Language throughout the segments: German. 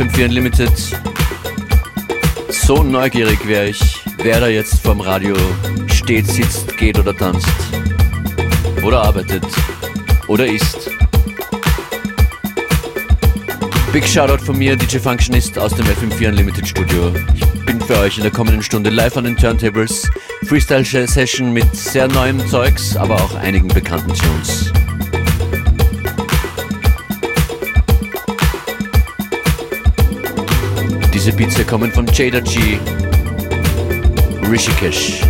Willkommen, das ist FM4 Unlimited. So neugierig wäre ich, wer da jetzt vorm Radio steht, sitzt, geht oder tanzt. Oder arbeitet. Oder isst. Big Shoutout von mir, DJ Functionist aus dem FM4 Unlimited Studio. Ich bin für euch in der kommenden Stunde live an den Turntables. Freestyle-Session mit sehr neuem Zeugs, aber auch einigen bekannten Tunes. Diese Beats kommen von Jada G. Rishikesh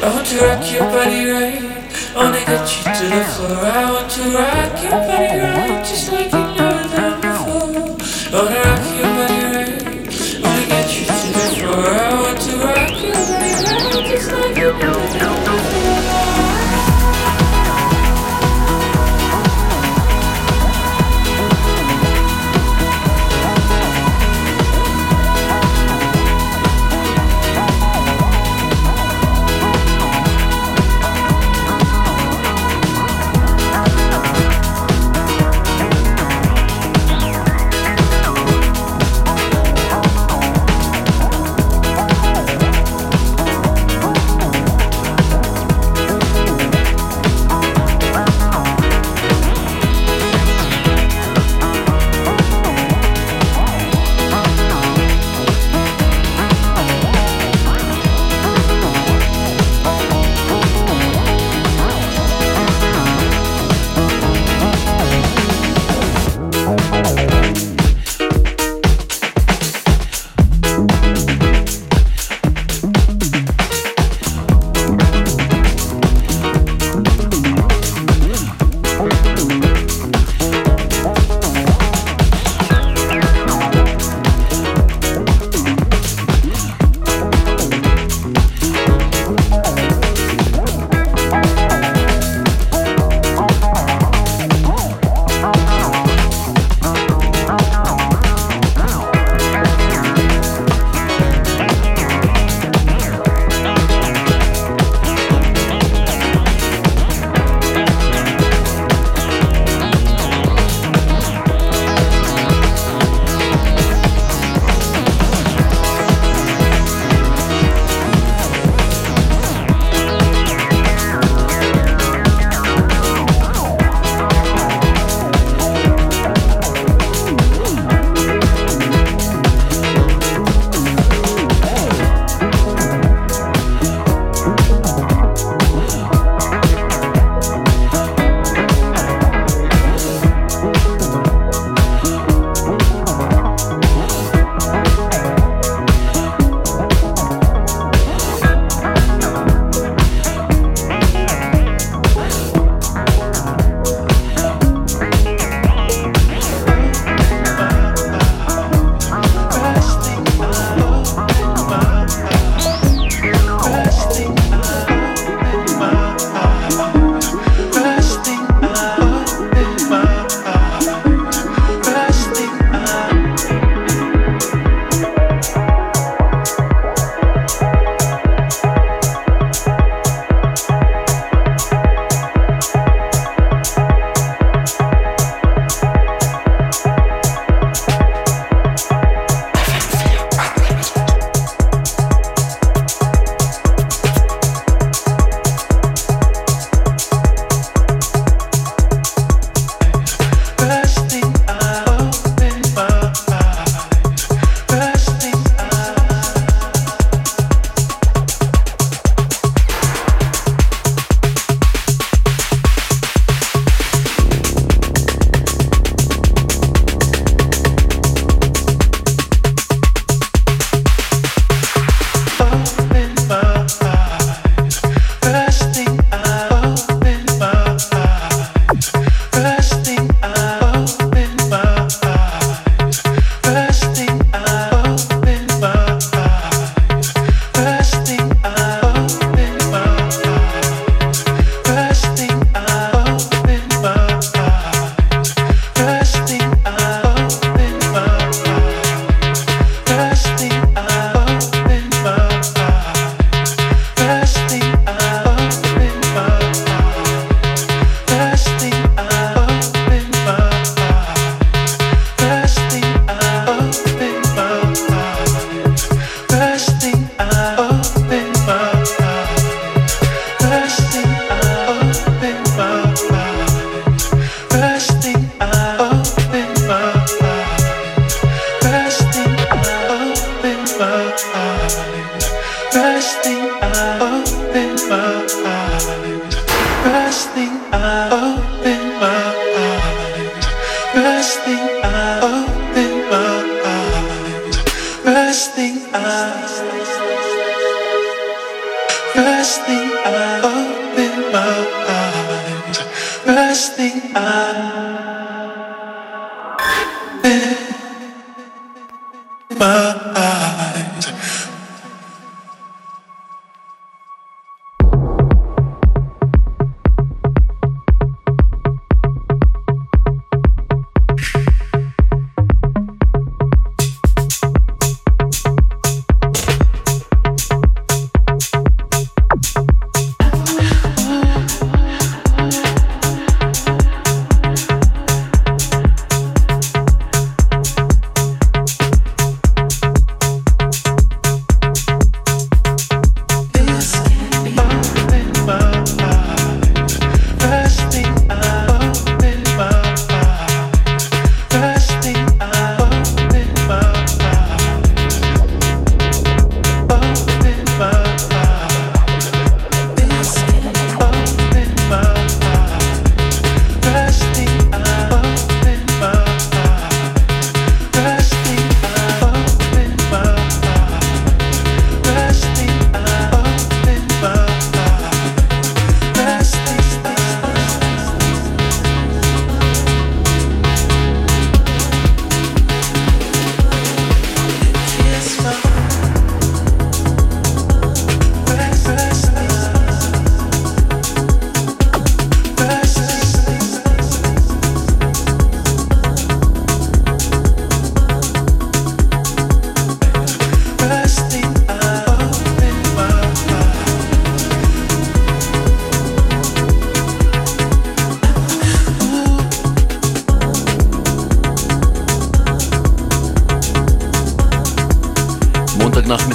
I want to rock your body right. Wanna get you to the floor. I want to rock your body right, just like my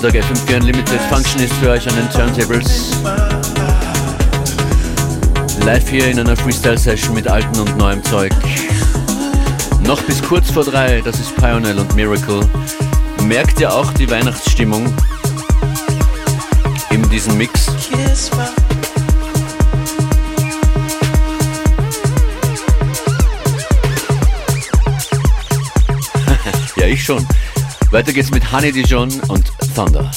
Donnerstag FM4 Unlimited Functionist für euch an den Turntables. Live hier in einer Freestyle-Session mit alten und neuem Zeug. Noch bis kurz vor drei, das ist Pioneer und Miracle. Merkt ihr auch die Weihnachtsstimmung in diesem Mix? ja, ich schon. Weiter geht's mit Honey Dijon und. Thunder,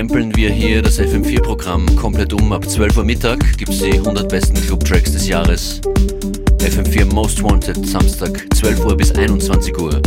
Krempeln wir hier das FM4-Programm komplett um. Ab 12 Uhr Mittag gibt es die 100 besten Club-Tracks des Jahres. FM4 Most Wanted, Samstag 12 Uhr bis 21 Uhr.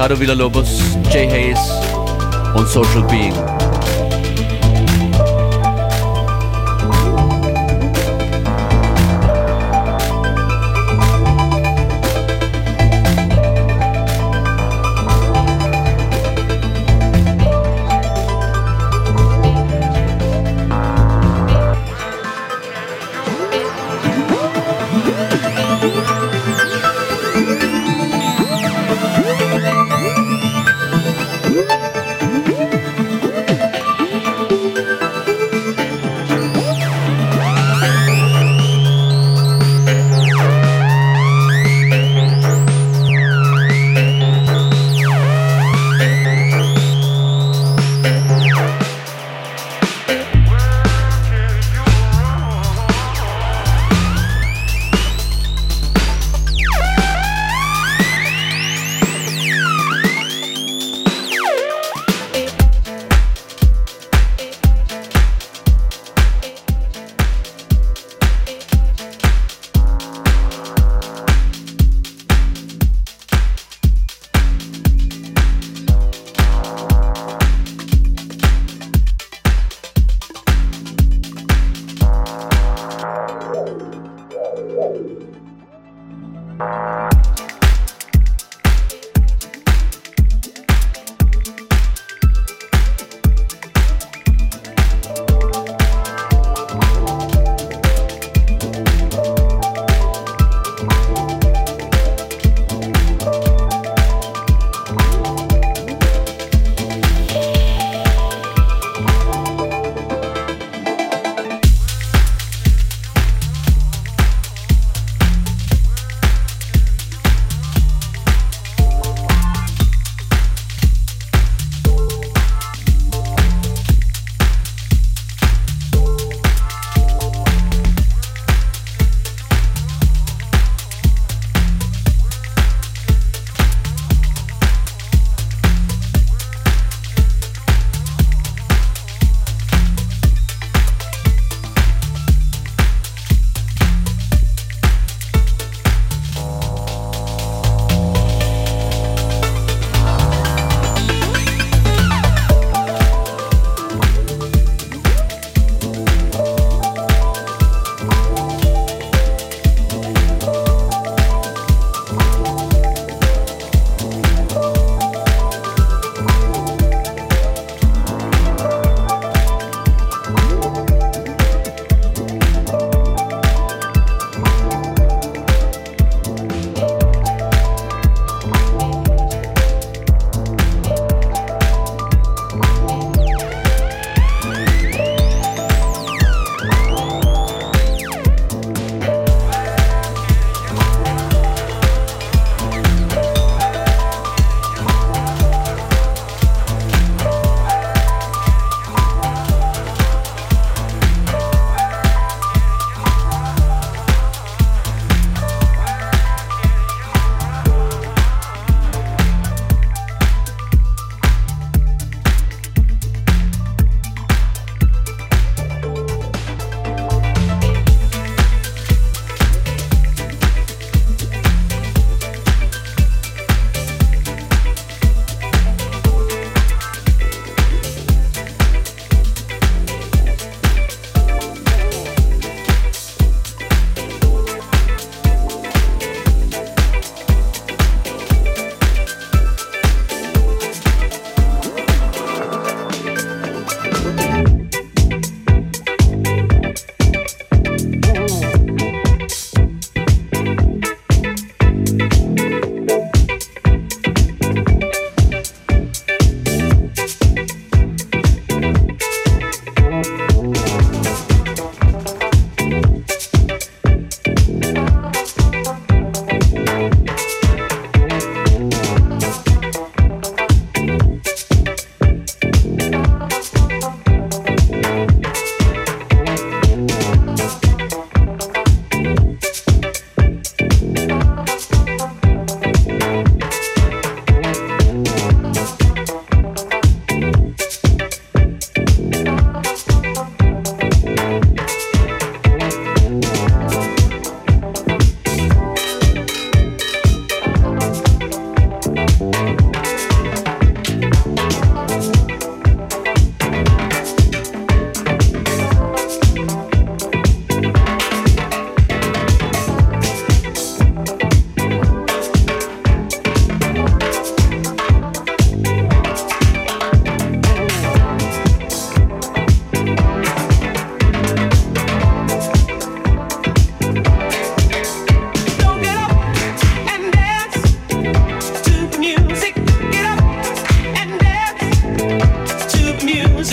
Ricardo Villalobos, Jay Hayes on Social Being.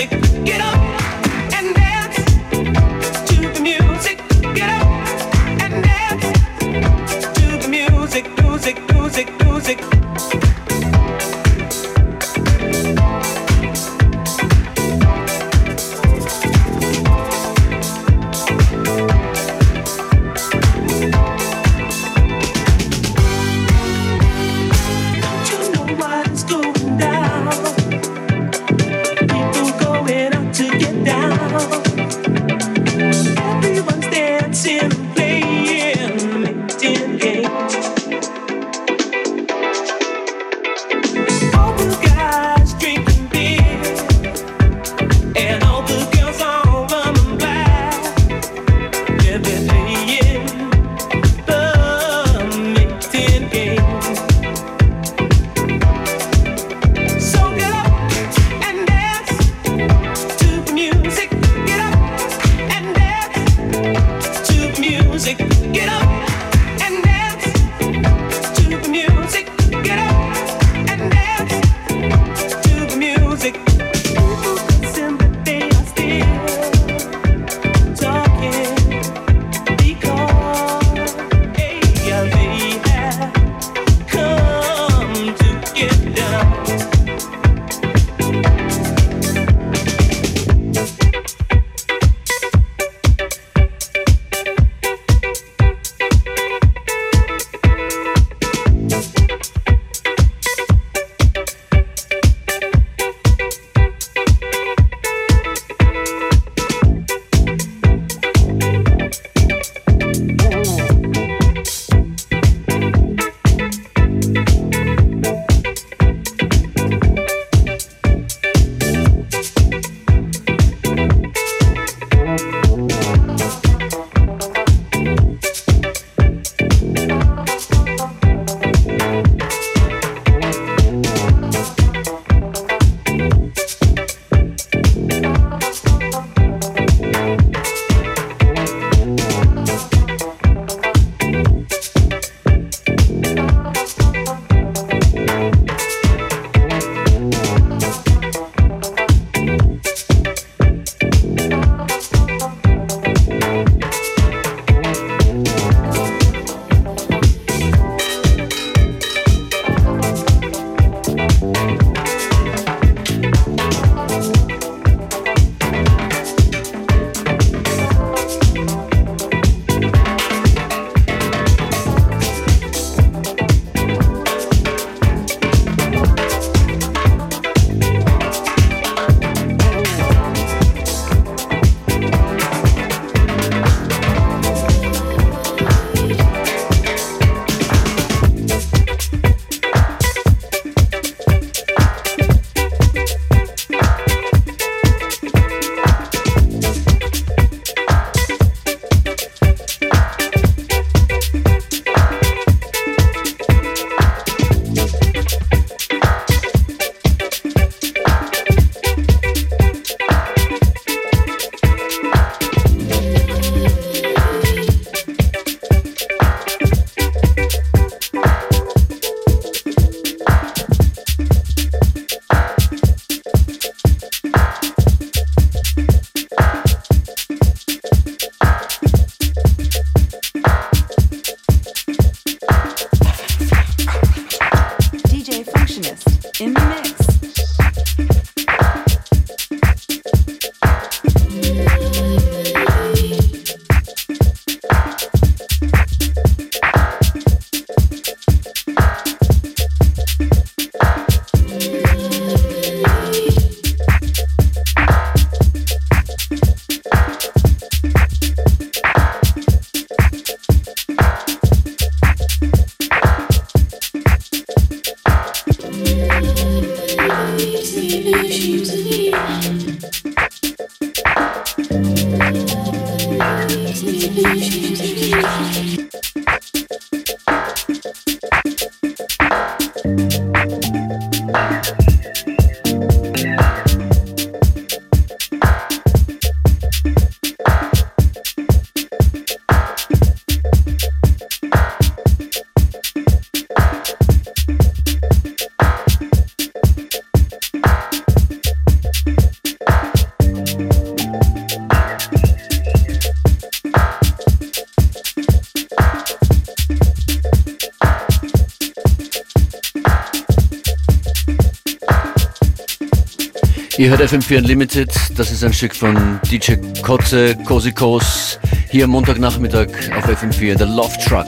Get up. Ihr hört FM4 Unlimited, das ist ein Stück von DJ Kotze, Cozy Kos, hier am Montagnachmittag auf FM4, der Love Truck.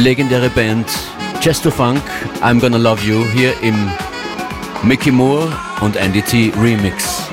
Legendäre Band Chesto Funk, I'm Gonna Love You hier im Mickey Moore und Andy T Remix.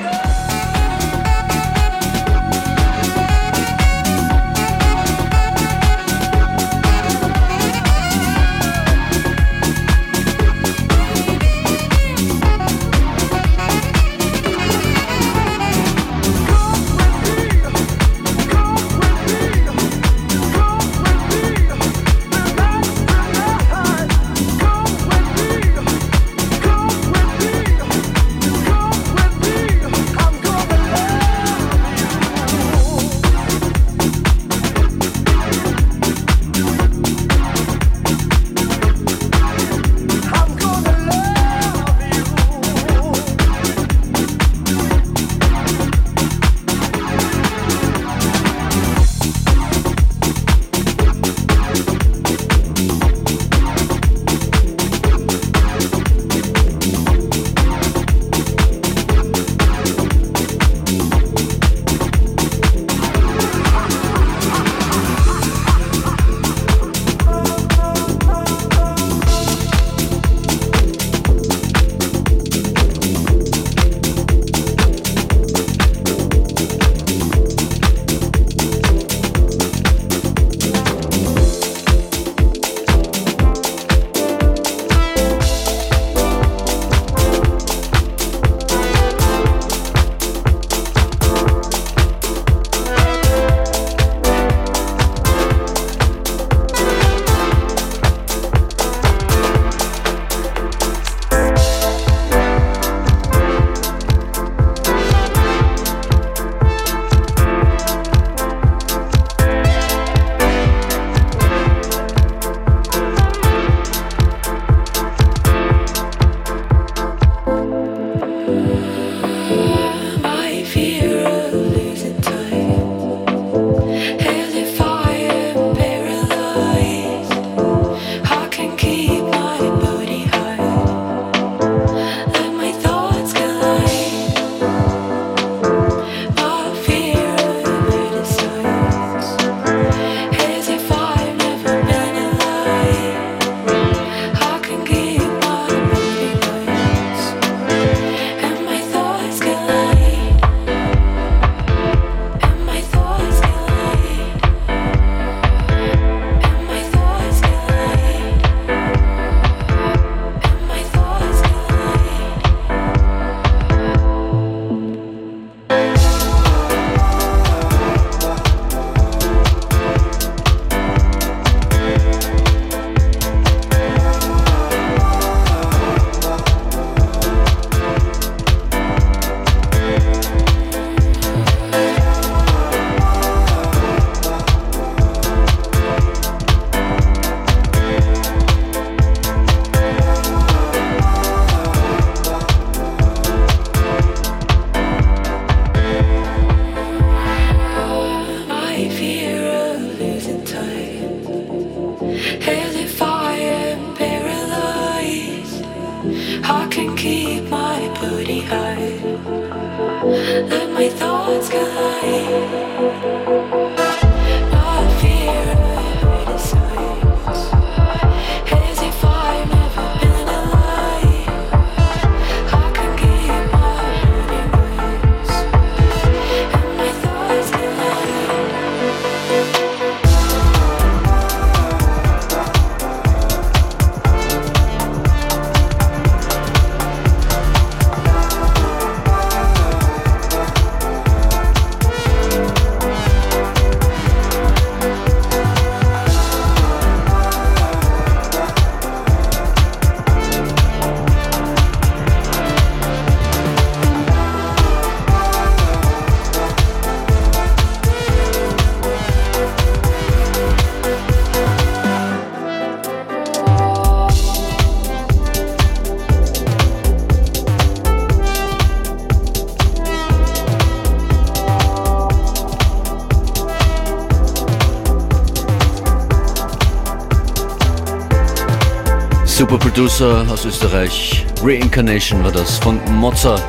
Producer aus Österreich. Reincarnation war das von Mozart.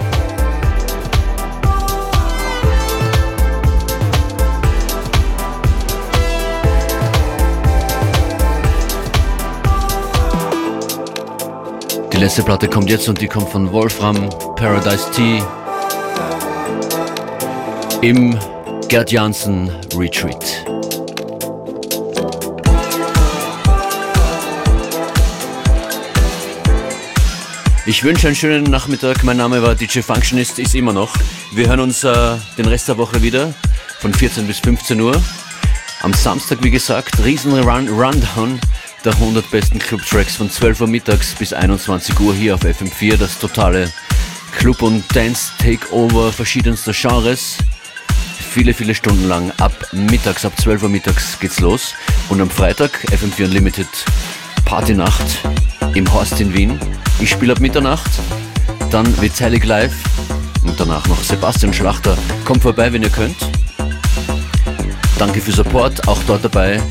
Die letzte Platte kommt jetzt und die kommt von Wolfram, Paradise Tea im Gerd Janssen Retreat. Ich wünsche einen schönen Nachmittag. Mein Name war DJ Functionist, ist immer noch. Wir hören uns äh, den Rest der Woche wieder von 14 bis 15 Uhr. Am Samstag, wie gesagt, riesen Run Rundown der 100 besten Club-Tracks von 12 Uhr mittags bis 21 Uhr hier auf FM4. Das totale Club- und Dance-Takeover verschiedenster Genres. Viele, viele Stunden lang ab mittags, ab 12 Uhr mittags geht's los. Und am Freitag FM4 Unlimited Partynacht im Horst in Wien. Ich spiele ab Mitternacht, dann wird's Heilig Live und danach noch Sebastian Schlachter. Kommt vorbei, wenn ihr könnt. Danke für Support, auch dort dabei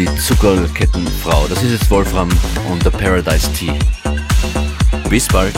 die Zuckerkettenfrau. Das ist jetzt Wolfram und der Paradise Tea. Bis bald.